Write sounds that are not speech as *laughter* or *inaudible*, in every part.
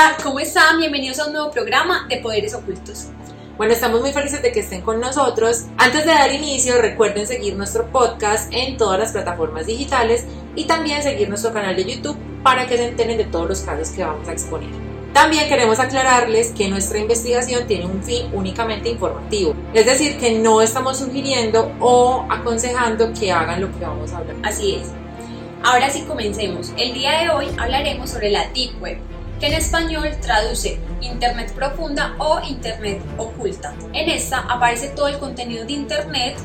Hola, ¿cómo están? Bienvenidos a un nuevo programa de Poderes Ocultos. Bueno, estamos muy felices de que estén con nosotros. Antes de dar inicio, recuerden seguir nuestro podcast en todas las plataformas digitales y también seguir nuestro canal de YouTube para que se enteren de todos los casos que vamos a exponer. También queremos aclararles que nuestra investigación tiene un fin únicamente informativo, es decir, que no estamos sugiriendo o aconsejando que hagan lo que vamos a hablar. Así es. Ahora sí comencemos. El día de hoy hablaremos sobre la Deep Web, que en español traduce Internet profunda o Internet oculta. En esta aparece todo el contenido de Internet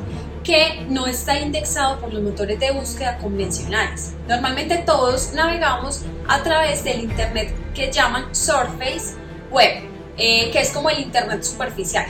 que no está indexado por los motores de búsqueda convencionales. Normalmente todos navegamos a través del Internet que llaman Surface Web, eh, que es como el Internet superficial,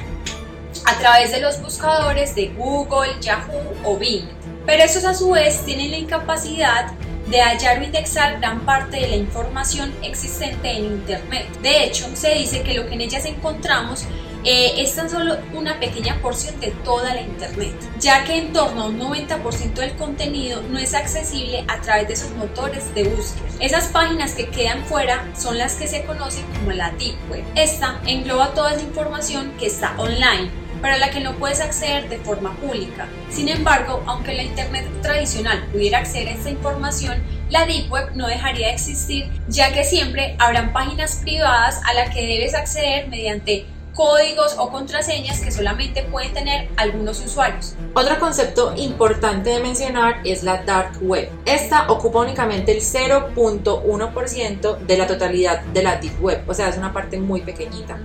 a través de los buscadores de Google, Yahoo o Bing. Pero esos a su vez tienen la incapacidad de hallar o indexar gran parte de la información existente en Internet. De hecho, se dice que lo que en ellas encontramos eh, es tan solo una pequeña porción de toda la Internet, ya que en torno a un 90% del contenido no es accesible a través de sus motores de búsqueda. Esas páginas que quedan fuera son las que se conocen como la Deep Web. Esta engloba toda la información que está online, pero a la que no puedes acceder de forma pública. Sin embargo, aunque la Internet tradicional pudiera acceder a esta información, la Deep Web no dejaría de existir, ya que siempre habrán páginas privadas a las que debes acceder mediante códigos o contraseñas que solamente pueden tener algunos usuarios. Otro concepto importante de mencionar es la Dark Web. Esta ocupa únicamente el 0.1% de la totalidad de la Deep Web, o sea, es una parte muy pequeñita.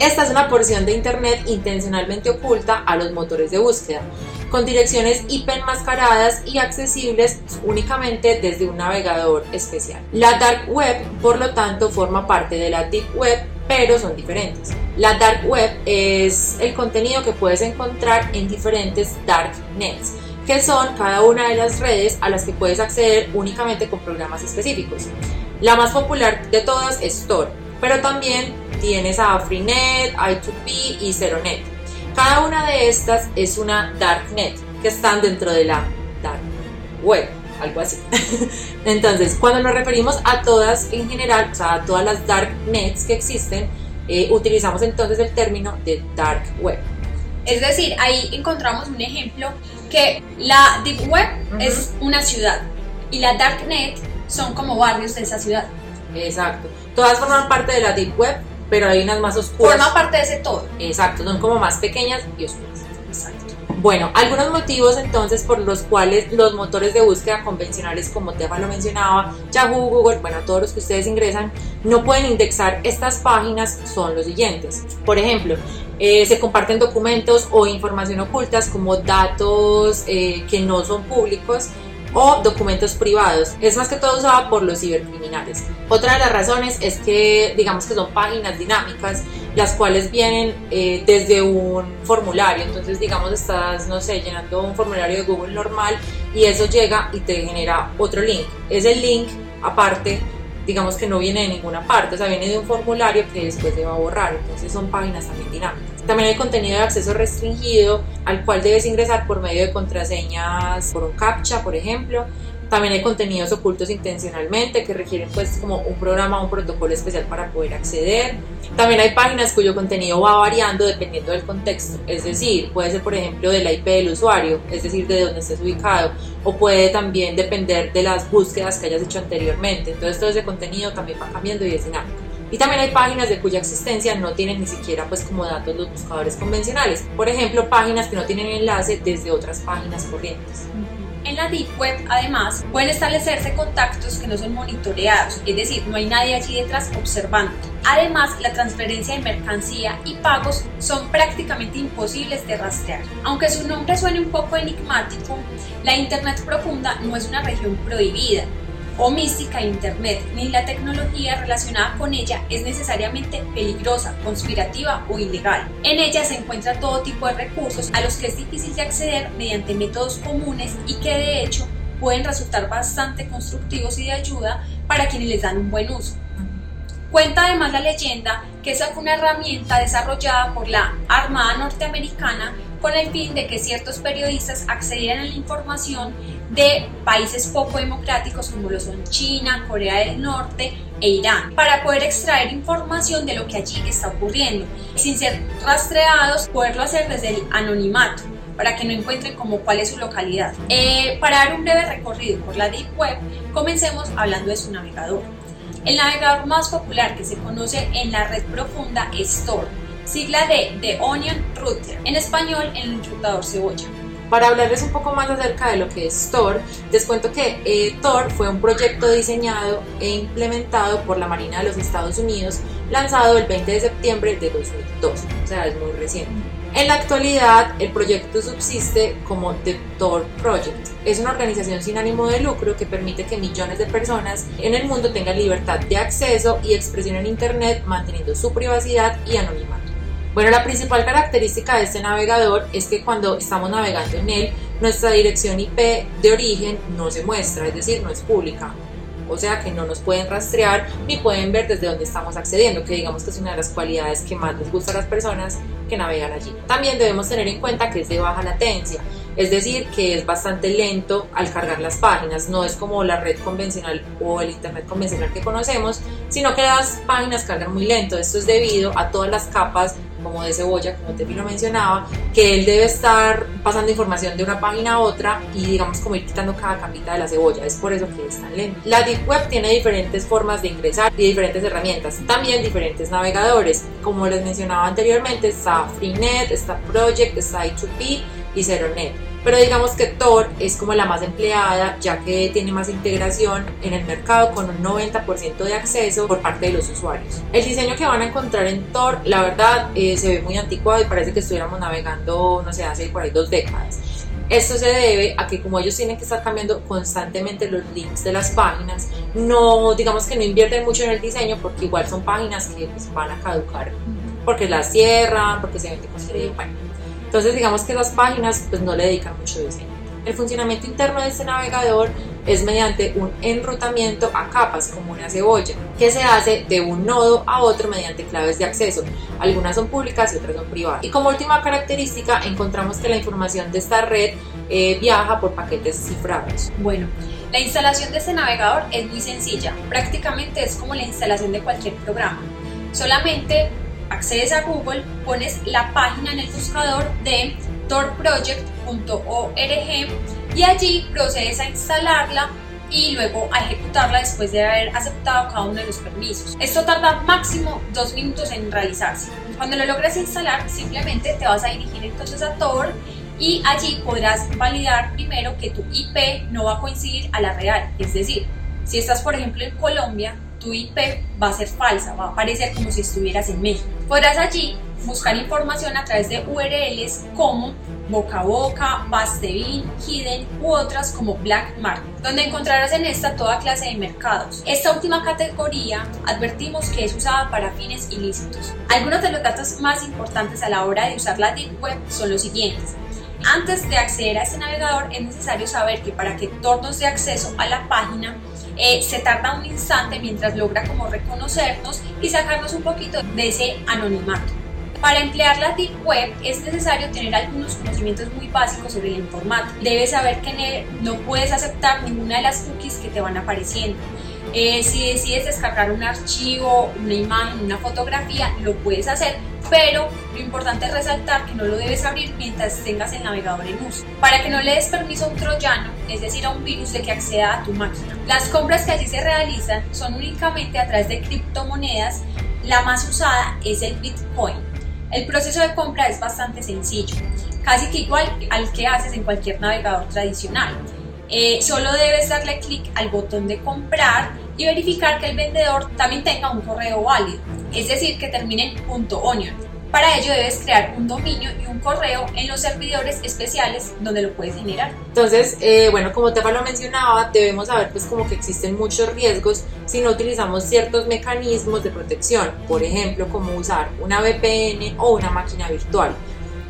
Esta es una porción de Internet intencionalmente oculta a los motores de búsqueda, con direcciones IP enmascaradas y accesibles únicamente desde un navegador especial. La Dark Web, por lo tanto, forma parte de la Deep Web, pero son diferentes. La Dark Web es el contenido que puedes encontrar en diferentes Dark Nets que son cada una de las redes a las que puedes acceder únicamente con programas específicos. La más popular de todas es Tor, pero también tienes a Freenet, I2P y ZeroNet. Cada una de estas es una darknet que están dentro de la dark web, algo así. *laughs* Entonces, cuando nos referimos a todas en general, o sea, a todas las darknets que existen, eh, utilizamos entonces el término de dark web. Es decir, ahí encontramos un ejemplo que la deep web es una ciudad y la darknet son como barrios de esa ciudad. Exacto. Todas forman parte de la deep web, pero hay unas más oscuras. Forma parte de ese todo. Exacto, son como más pequeñas y oscuras. Exacto. Bueno, algunos motivos entonces por los cuales los motores de búsqueda convencionales, como Tefa lo mencionaba, Yahoo, Google, bueno, todos los que ustedes ingresan, no pueden indexar estas páginas son los siguientes. Por ejemplo, eh, se comparten documentos o información ocultas como datos eh, que no son públicos o documentos privados. Es más que todo usada por los cibercriminales. Otra de las razones es que digamos que son páginas dinámicas las cuales vienen eh, desde un formulario. Entonces digamos estás, no sé, llenando un formulario de Google normal y eso llega y te genera otro link. Es el link aparte digamos que no viene de ninguna parte, o sea, viene de un formulario que después se va a borrar, entonces son páginas también dinámicas. También hay contenido de acceso restringido al cual debes ingresar por medio de contraseñas por un captcha, por ejemplo, también hay contenidos ocultos intencionalmente que requieren pues como un programa o un protocolo especial para poder acceder. También hay páginas cuyo contenido va variando dependiendo del contexto, es decir, puede ser por ejemplo de la IP del usuario, es decir, de donde estés ubicado, o puede también depender de las búsquedas que hayas hecho anteriormente. Entonces todo ese contenido también va cambiando y es dinámico. Y también hay páginas de cuya existencia no tienen ni siquiera pues como datos los buscadores convencionales. Por ejemplo, páginas que no tienen enlace desde otras páginas corrientes. En la Deep Web, además, pueden establecerse contactos que no son monitoreados, es decir, no hay nadie allí detrás observando. Además, la transferencia de mercancía y pagos son prácticamente imposibles de rastrear. Aunque su nombre suene un poco enigmático, la Internet profunda no es una región prohibida, o mística Internet, ni la tecnología relacionada con ella es necesariamente peligrosa, conspirativa o ilegal. En ella se encuentra todo tipo de recursos a los que es difícil de acceder mediante métodos comunes y que de hecho pueden resultar bastante constructivos y de ayuda para quienes les dan un buen uso. Cuenta además la leyenda que esa fue una herramienta desarrollada por la Armada norteamericana con el fin de que ciertos periodistas accedieran a la información de países poco democráticos como lo son China, Corea del Norte e Irán, para poder extraer información de lo que allí está ocurriendo, sin ser rastreados, poderlo hacer desde el anonimato para que no encuentren como cuál es su localidad. Eh, para dar un breve recorrido por la Deep Web, comencemos hablando de su navegador. El navegador más popular que se conoce en la red profunda es Tor, sigla de The Onion Router, en español el enrutador cebolla. Para hablarles un poco más acerca de lo que es Tor, les cuento que eh, Tor fue un proyecto diseñado e implementado por la Marina de los Estados Unidos, lanzado el 20 de septiembre de 2002, o sea, es muy reciente. En la actualidad, el proyecto subsiste como The Tor Project. Es una organización sin ánimo de lucro que permite que millones de personas en el mundo tengan libertad de acceso y expresión en Internet, manteniendo su privacidad y anonimato. Bueno, la principal característica de este navegador es que cuando estamos navegando en él, nuestra dirección IP de origen no se muestra, es decir, no es pública o sea que no nos pueden rastrear ni pueden ver desde dónde estamos accediendo, que digamos que es una de las cualidades que más les gusta a las personas que navegan allí. También debemos tener en cuenta que es de baja latencia, es decir, que es bastante lento al cargar las páginas, no es como la red convencional o el internet convencional que conocemos, sino que las páginas cargan muy lento. Esto es debido a todas las capas como de cebolla, como te lo mencionaba, que él debe estar pasando información de una página a otra y digamos como ir quitando cada capita de la cebolla. Es por eso que es tan lento. La Deep Web tiene diferentes formas de ingresar y diferentes herramientas, también diferentes navegadores. Como les mencionaba anteriormente, está Freenet, está Project, está I2P y ZeroNet pero digamos que Tor es como la más empleada ya que tiene más integración en el mercado con un 90% de acceso por parte de los usuarios. El diseño que van a encontrar en Tor, la verdad, eh, se ve muy anticuado y parece que estuviéramos navegando, no sé, hace por ahí dos décadas. Esto se debe a que como ellos tienen que estar cambiando constantemente los links de las páginas, no digamos que no invierten mucho en el diseño porque igual son páginas que pues, van a caducar porque las cierran, porque se venden cosas bueno. Entonces digamos que las páginas pues no le dedican mucho diseño. El funcionamiento interno de este navegador es mediante un enrutamiento a capas como una cebolla, que se hace de un nodo a otro mediante claves de acceso. Algunas son públicas y otras son privadas. Y como última característica encontramos que la información de esta red eh, viaja por paquetes cifrados. Bueno, la instalación de este navegador es muy sencilla, prácticamente es como la instalación de cualquier programa. Solamente accedes a Google, pones la página en el buscador de torproject.org y allí procedes a instalarla y luego a ejecutarla después de haber aceptado cada uno de los permisos. Esto tarda máximo dos minutos en realizarse. Cuando lo logres instalar, simplemente te vas a dirigir entonces a Tor y allí podrás validar primero que tu IP no va a coincidir a la real. Es decir, si estás por ejemplo en Colombia, tu IP va a ser falsa, va a aparecer como si estuvieras en México. Podrás allí buscar información a través de URLs como Boca a Boca, Bastevin, Hidden u otras como Black Market, donde encontrarás en esta toda clase de mercados. Esta última categoría advertimos que es usada para fines ilícitos. Algunos de los datos más importantes a la hora de usar la Deep Web son los siguientes. Antes de acceder a este navegador es necesario saber que para que Tor nos dé acceso a la página eh, se tarda un instante mientras logra como reconocernos y sacarnos un poquito de ese anonimato. Para emplear la Deep Web es necesario tener algunos conocimientos muy básicos sobre el informática. Debes saber que no puedes aceptar ninguna de las cookies que te van apareciendo. Eh, si decides descargar un archivo, una imagen, una fotografía, lo puedes hacer, pero lo importante es resaltar que no lo debes abrir mientras tengas el navegador en uso, para que no le des permiso a un troyano, es decir, a un virus de que acceda a tu máquina. Las compras que allí se realizan son únicamente a través de criptomonedas, la más usada es el Bitcoin. El proceso de compra es bastante sencillo, casi que igual al que haces en cualquier navegador tradicional. Eh, solo debes darle clic al botón de comprar y verificar que el vendedor también tenga un correo válido, es decir, que termine en .onion. Para ello debes crear un dominio y un correo en los servidores especiales donde lo puedes generar. Entonces, eh, bueno, como Tefa lo mencionaba, debemos saber pues como que existen muchos riesgos si no utilizamos ciertos mecanismos de protección, por ejemplo, como usar una VPN o una máquina virtual.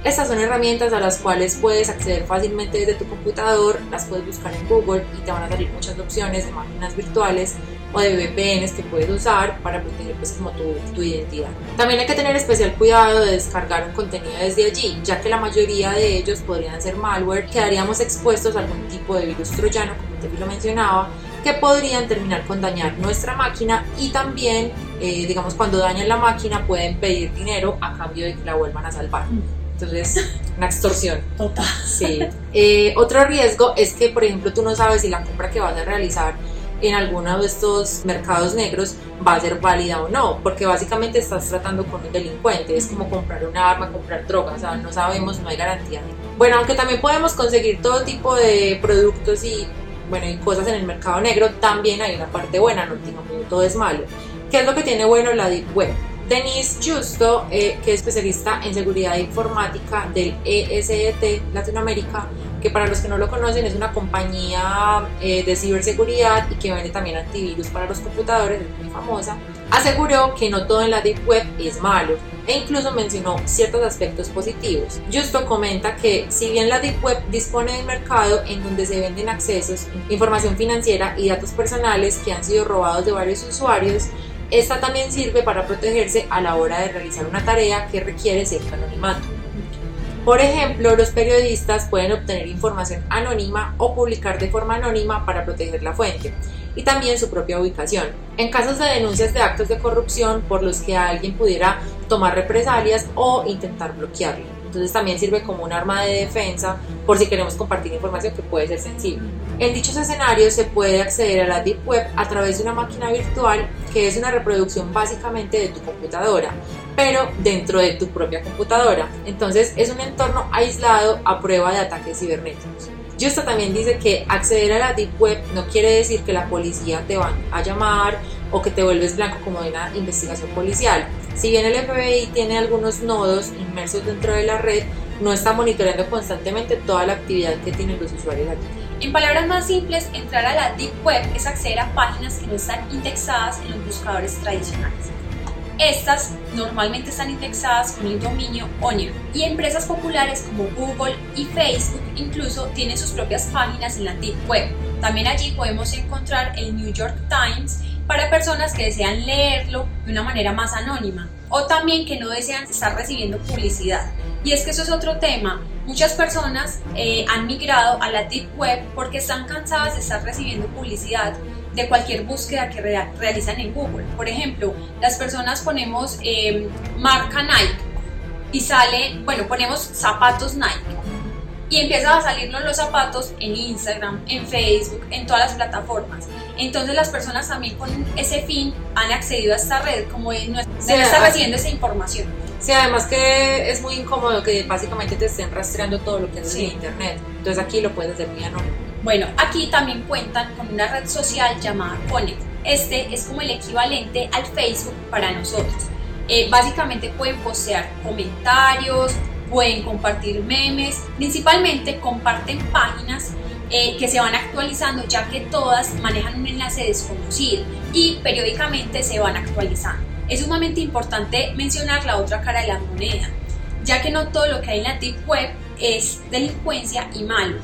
Estas son herramientas a las cuales puedes acceder fácilmente desde tu computador, las puedes buscar en Google y te van a salir muchas opciones de máquinas virtuales o de VPNs que puedes usar para proteger pues como tu, identidad. También hay que tener especial cuidado de descargar un contenido desde allí, ya que la mayoría de ellos podrían ser malware, quedaríamos expuestos a algún tipo de virus troyano, como te lo mencionaba, que podrían terminar con dañar nuestra máquina y también, eh, digamos, cuando dañan la máquina pueden pedir dinero a cambio de que la vuelvan a salvar. Entonces, una extorsión. Total. Sí. Eh, otro riesgo es que, por ejemplo, tú no sabes si la compra que vas a realizar en alguno de estos mercados negros va a ser válida o no, porque básicamente estás tratando con un delincuente, es como comprar una arma, comprar drogas, o sea, no sabemos, no hay garantía. Bueno, aunque también podemos conseguir todo tipo de productos y bueno, y cosas en el mercado negro, también hay una parte buena, no digamos todo es malo. ¿Qué es lo que tiene bueno la Deep Web? Denise Justo, eh, que es especialista en seguridad informática del ESET Latinoamérica, que para los que no lo conocen es una compañía eh, de ciberseguridad y que vende también antivirus para los computadores, es muy famosa, aseguró que no todo en la Deep Web es malo e incluso mencionó ciertos aspectos positivos. Justo comenta que si bien la Deep Web dispone de un mercado en donde se venden accesos, información financiera y datos personales que han sido robados de varios usuarios, esta también sirve para protegerse a la hora de realizar una tarea que requiere cierto anonimato. Por ejemplo, los periodistas pueden obtener información anónima o publicar de forma anónima para proteger la fuente y también su propia ubicación. En casos de denuncias de actos de corrupción por los que alguien pudiera tomar represalias o intentar bloquearlo. Entonces también sirve como un arma de defensa por si queremos compartir información que puede ser sensible. En dichos escenarios se puede acceder a la Deep Web a través de una máquina virtual que es una reproducción básicamente de tu computadora, pero dentro de tu propia computadora. Entonces es un entorno aislado a prueba de ataques cibernéticos. Justo también dice que acceder a la Deep Web no quiere decir que la policía te va a llamar o que te vuelves blanco como de una investigación policial. Si bien el FBI tiene algunos nodos inmersos dentro de la red, no está monitoreando constantemente toda la actividad que tienen los usuarios allí. En palabras más simples, entrar a la Deep Web es acceder a páginas que no están indexadas en los buscadores tradicionales. Estas normalmente están indexadas con el dominio Onion y empresas populares como Google y Facebook incluso tienen sus propias páginas en la Deep Web. También allí podemos encontrar el New York Times para personas que desean leerlo de una manera más anónima o también que no desean estar recibiendo publicidad. Y es que eso es otro tema. Muchas personas eh, han migrado a la Deep Web porque están cansadas de estar recibiendo publicidad de cualquier búsqueda que realizan en Google. Por ejemplo, las personas ponemos eh, marca Nike y sale, bueno, ponemos zapatos Nike y empiezan a salirnos los zapatos en Instagram, en Facebook, en todas las plataformas. Entonces las personas también con ese fin han accedido a esta red como de no, estar recibiendo esa información. Sí, además que es muy incómodo que básicamente te estén rastreando todo lo que haces en internet. Entonces aquí lo puedes hacer muy anónimo. Bueno, aquí también cuentan con una red social llamada Connect. Este es como el equivalente al Facebook para nosotros. Eh, básicamente pueden postear comentarios, pueden compartir memes, principalmente comparten páginas eh, que se van actualizando ya que todas manejan un enlace desconocido y periódicamente se van actualizando. Es sumamente importante mencionar la otra cara de la moneda, ya que no todo lo que hay en la Deep Web es delincuencia y malo.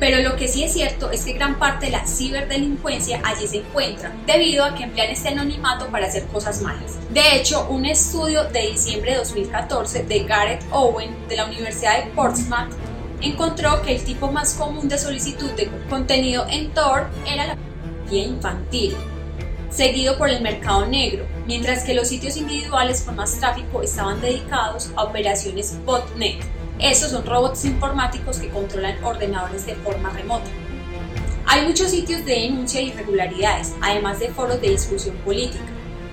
Pero lo que sí es cierto es que gran parte de la ciberdelincuencia allí se encuentra, debido a que emplean este anonimato para hacer cosas malas. De hecho, un estudio de diciembre de 2014 de Gareth Owen de la Universidad de Portsmouth encontró que el tipo más común de solicitud de contenido en Tor era la pornografía infantil, seguido por el mercado negro, mientras que los sitios individuales con más tráfico estaban dedicados a operaciones botnet estos son robots informáticos que controlan ordenadores de forma remota. Hay muchos sitios de denuncia de irregularidades, además de foros de discusión política.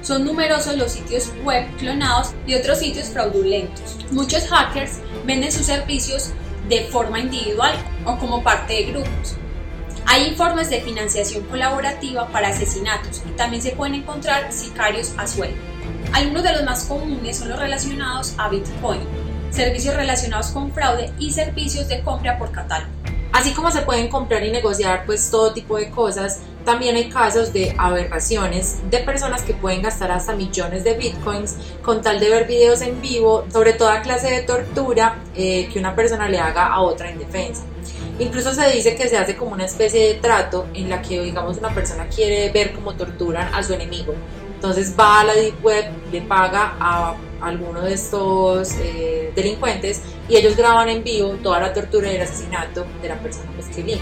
Son numerosos los sitios web clonados y otros sitios fraudulentos. Muchos hackers venden sus servicios de forma individual o como parte de grupos. Hay informes de financiación colaborativa para asesinatos y también se pueden encontrar sicarios a sueldo. Algunos de los más comunes son los relacionados a Bitcoin, servicios relacionados con fraude y servicios de compra por catálogo. Así como se pueden comprar y negociar pues todo tipo de cosas, también hay casos de aberraciones de personas que pueden gastar hasta millones de bitcoins con tal de ver videos en vivo sobre toda clase de tortura eh, que una persona le haga a otra indefensa. Incluso se dice que se hace como una especie de trato en la que, digamos, una persona quiere ver cómo torturan a su enemigo. Entonces va a la Deep Web, le paga a alguno de estos eh, delincuentes y ellos graban en vivo toda la tortura y el asesinato de la persona pues, que eligen.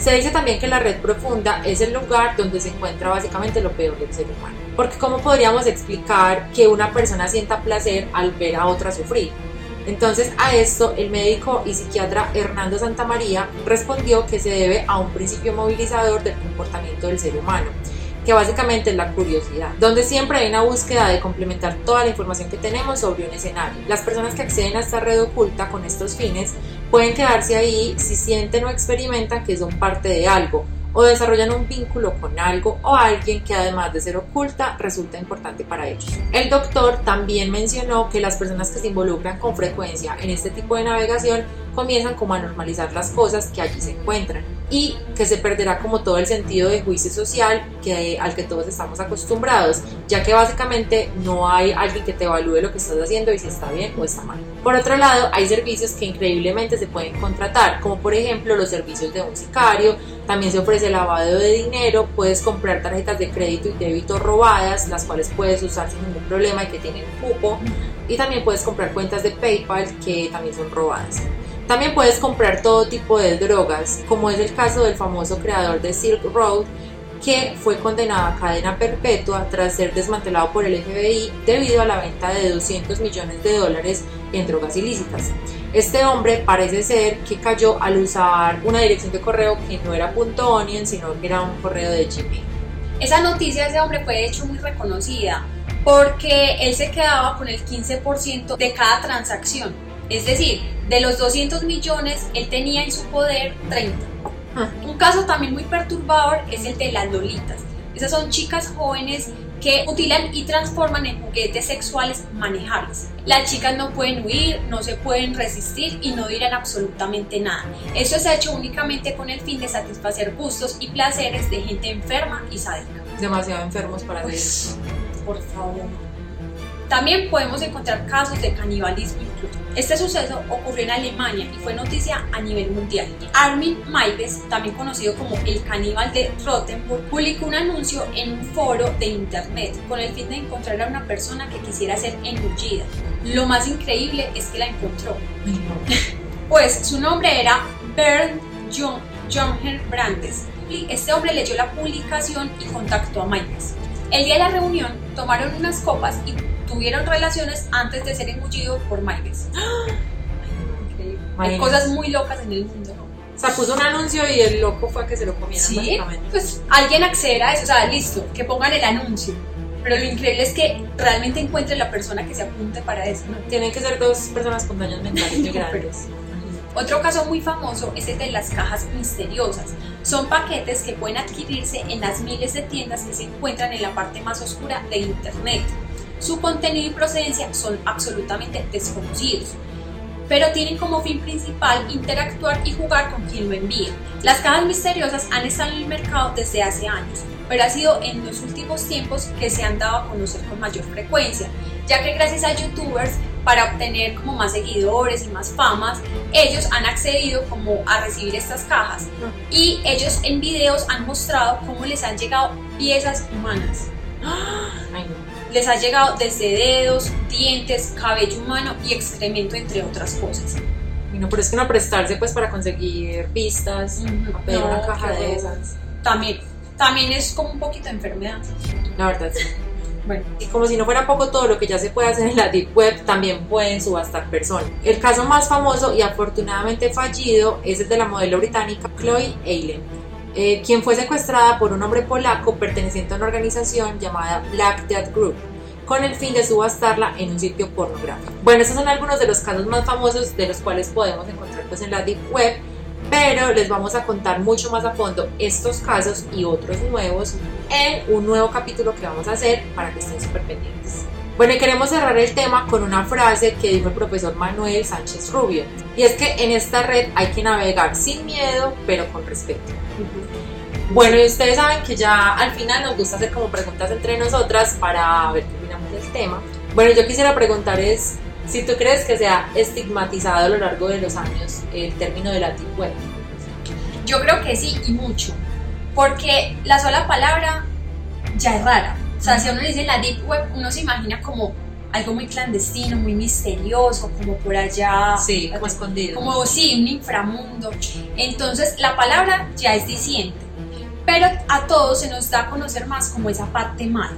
Se dice también que la red profunda es el lugar donde se encuentra básicamente lo peor del ser humano. Porque ¿cómo podríamos explicar que una persona sienta placer al ver a otra sufrir? Entonces a esto el médico y psiquiatra Hernando Santamaría respondió que se debe a un principio movilizador del comportamiento del ser humano que básicamente es la curiosidad, donde siempre hay una búsqueda de complementar toda la información que tenemos sobre un escenario. Las personas que acceden a esta red oculta con estos fines pueden quedarse ahí si sienten o experimentan que son parte de algo o desarrollan un vínculo con algo o alguien que además de ser oculta resulta importante para ellos. El doctor también mencionó que las personas que se involucran con frecuencia en este tipo de navegación comienzan como a normalizar las cosas que allí se encuentran y que se perderá como todo el sentido de juicio social que, al que todos estamos acostumbrados, ya que básicamente no hay alguien que te evalúe lo que estás haciendo y si está bien o está mal. Por otro lado, hay servicios que increíblemente se pueden contratar, como por ejemplo los servicios de un sicario, también se ofrece lavado de dinero, puedes comprar tarjetas de crédito y débito robadas, las cuales puedes usar sin ningún problema y que tienen cupo, y también puedes comprar cuentas de PayPal que también son robadas. También puedes comprar todo tipo de drogas, como es el caso del famoso creador de Silk Road, que fue condenado a cadena perpetua tras ser desmantelado por el FBI debido a la venta de 200 millones de dólares en drogas ilícitas. Este hombre parece ser que cayó al usar una dirección de correo que no era .onion, sino que era un correo de Gmail. Esa noticia de ese hombre fue de hecho muy reconocida porque él se quedaba con el 15% de cada transacción. Es decir, de los 200 millones, él tenía en su poder 30. Ah. Un caso también muy perturbador es el de las lolitas. Esas son chicas jóvenes que utilan y transforman en juguetes sexuales manejables. Las chicas no pueden huir, no se pueden resistir y no dirán absolutamente nada. Esto se ha hecho únicamente con el fin de satisfacer gustos y placeres de gente enferma y sádica. Demasiado enfermos para Pues, por favor. También podemos encontrar casos de canibalismo incluso. Este suceso ocurrió en Alemania y fue noticia a nivel mundial. Armin Maives, también conocido como el caníbal de Rothenburg, publicó un anuncio en un foro de internet con el fin de encontrar a una persona que quisiera ser engullida. Lo más increíble es que la encontró. *laughs* Pues su nombre era Bernd John, Jonger Brandes. Y Este hombre leyó la publicación y contactó a Maives. El día de la reunión tomaron unas copas y tuvieron relaciones antes de ser engullido por. *gasps* Increíble. Hay cosas muy locas en el mundo. O sea, puso un anuncio y el loco fue a que se lo comieran Sí, pues alguien accederá a eso, o sea, listo, que pongan el anuncio. Pero lo increíble es que realmente encuentre la persona que se apunte para eso. ¿no? Tienen que ser dos personas con daños *laughs* mentales muy grandes. Otro caso muy famoso es el de las cajas misteriosas. Son paquetes que pueden adquirirse en las miles de tiendas que se encuentran en la parte más oscura de Internet. Su contenido y procedencia son absolutamente desconocidos, pero tienen como fin principal interactuar y jugar con quien lo envía. Las cajas misteriosas han estado en el mercado desde hace años, pero ha sido en los últimos tiempos que se han dado a conocer con mayor frecuencia, ya que gracias a youtubers para obtener como más seguidores y más famas, ellos han accedido como a recibir estas cajas y ellos en videos han mostrado cómo les han llegado piezas humanas. No. Les ha llegado desde dedos, dientes, cabello humano y excremento, entre otras cosas. Y no, pero es que no prestarse pues para conseguir pistas, Ujú. a pedir No, una caja de esas. También, también es como un poquito de enfermedad. La verdad, sí. Bueno, Y como si no fuera poco todo lo que ya se puede hacer en la Deep Web, también pueden subastar personas. El caso más famoso y afortunadamente fallido es el de la modelo británica Chloe Eilen, eh, quien fue secuestrada por un hombre polaco perteneciente a una organización llamada Black Death Group con el fin de subastarla en un sitio pornográfico. Bueno, estos son algunos de los casos más famosos de los cuales podemos encontrar pues, en la Deep Web, pero les vamos a contar mucho más a fondo estos casos y otros nuevos en un nuevo capítulo que vamos a hacer para que estén súper pendientes. Bueno, y queremos cerrar el tema con una frase que dijo el profesor Manuel Sánchez Rubio, y es que en esta red hay que navegar sin miedo, pero con respeto. Bueno, y ustedes saben que ya al final nos gusta hacer como preguntas entre nosotras para ver qué opinamos del tema. Bueno, yo quisiera preguntar es si tú crees que se ha estigmatizado a lo largo de los años el término de la deep web. Yo creo que sí y mucho, porque la sola palabra ya es rara. O sea, si uno dice la deep web, uno se imagina como algo muy clandestino, muy misterioso, como por allá. Sí, como escondido. Como sí, un inframundo. Entonces, la palabra ya es diciente. Pero a todos se nos da a conocer más como esa parte mala.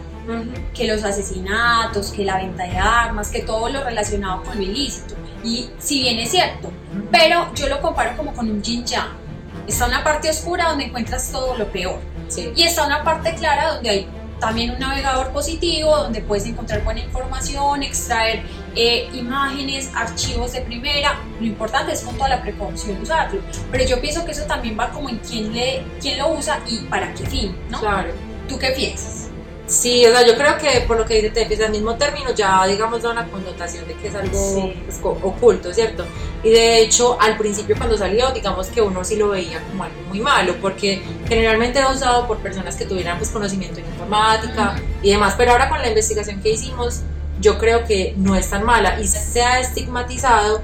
Que los asesinatos, que la venta de armas, que todo lo relacionado con lo ilícito. Y si bien es cierto, pero yo lo comparo como con un yin yang. Está una parte oscura donde encuentras todo lo peor. Y está una parte clara donde hay también un navegador positivo donde puedes encontrar buena información, extraer eh, imágenes, archivos de primera. Lo importante es con toda la precaución usarlo. Pero yo pienso que eso también va como en quién, le, quién lo usa y para qué fin, ¿no? Claro. ¿Tú qué piensas? Sí, o sea, yo creo que por lo que dice Tepi, el mismo término ya, digamos, da una connotación de que es algo pues, oculto, ¿cierto? Y de hecho, al principio cuando salió, digamos que uno sí lo veía como algo muy malo, porque generalmente era usado por personas que tuvieran pues conocimiento en informática y demás, pero ahora con la investigación que hicimos, yo creo que no es tan mala y se ha estigmatizado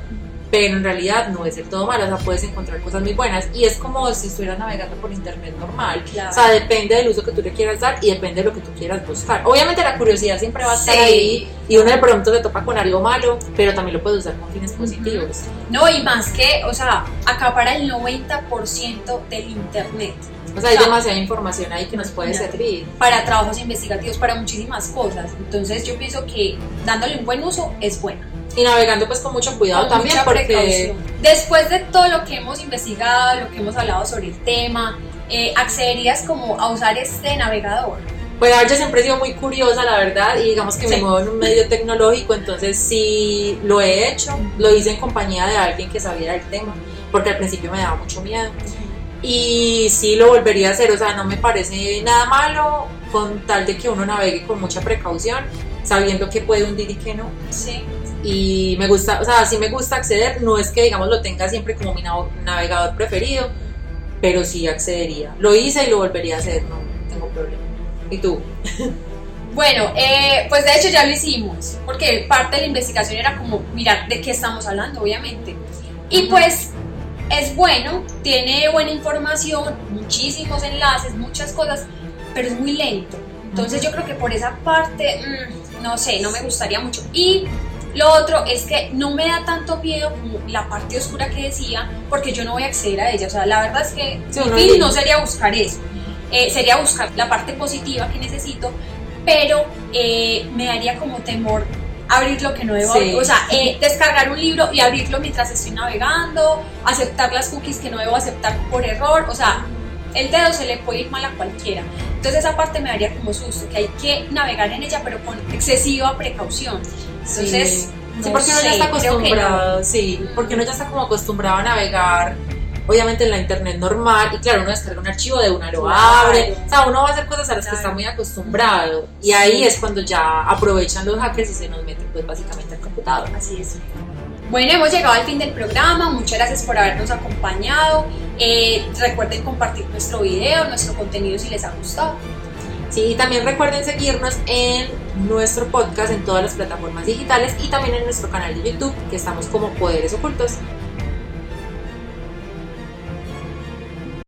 pero en realidad no es del todo malo, o sea, puedes encontrar cosas muy buenas y es como si estuvieras navegando por internet normal, o sea, depende del uso que tú le quieras dar y depende de lo que tú quieras buscar. Obviamente la curiosidad siempre va a estar ahí y uno de pronto se topa con algo malo, pero también lo puede usar con fines positivos. No, y más que, o sea, acapara el 90% del internet. O sea, hay demasiada información ahí que nos puede servir. Para trabajos investigativos, para muchísimas cosas. Entonces yo pienso que dándole un buen uso es bueno y navegando pues con mucho cuidado también porque después de todo lo que hemos investigado, lo que hemos hablado sobre el tema, eh, accederías como a usar este navegador. Pues a ver, yo siempre he sido muy curiosa, la verdad, y digamos que me muevo en un medio tecnológico, entonces sí lo he hecho, lo hice en compañía de alguien que sabía del tema, porque al principio me daba mucho miedo. Y sí lo volvería a hacer, o sea, no me parece nada malo con tal de que uno navegue con mucha precaución, sabiendo que puede hundir y que no. Sí y me gusta, o sea, sí me gusta acceder, no es que digamos lo tenga siempre como mi navegador preferido, pero sí accedería. Lo hice y lo volvería a hacer, no tengo problema. ¿Y tú? *laughs* Bueno, eh, pues de hecho ya lo hicimos, porque parte de la investigación era como mirar de qué estamos hablando, obviamente. Y pues es bueno, tiene buena información, muchísimos enlaces, muchas cosas, pero es muy lento. Entonces yo creo que por esa parte, mm, no sé, no me gustaría mucho. Y lo otro es que no me da tanto miedo como la parte oscura que decía, porque yo no voy a acceder a ella. O sea, la verdad es que mi fin no sería buscar eso, eh, sería buscar la parte positiva que necesito, pero eh, me daría como temor abrir lo que no debo, o sea, eh, descargar un libro y abrirlo mientras estoy navegando, aceptar las cookies que no debo aceptar por error, o sea, el dedo se le puede ir mal a cualquiera. Entonces esa parte me daría como susto, que hay que navegar en ella, pero con excesiva precaución. Entonces, sí, porque uno ya está acostumbrado, sí, porque uno ya está como acostumbrado a navegar obviamente en la internet normal y claro, uno descarga un archivo de una lo abre, o sea, uno va a hacer cosas a las que está muy acostumbrado y ahí es cuando ya aprovechan los hackers y se nos meten pues básicamente al computador. Así es. Bueno, hemos llegado al fin del programa, muchas gracias por habernos acompañado, eh, recuerden compartir nuestro video, nuestro contenido si les ha gustado. Sí, y también recuerden seguirnos en nuestro podcast en todas las plataformas digitales y también en nuestro canal de YouTube, que estamos como Poderes Ocultos.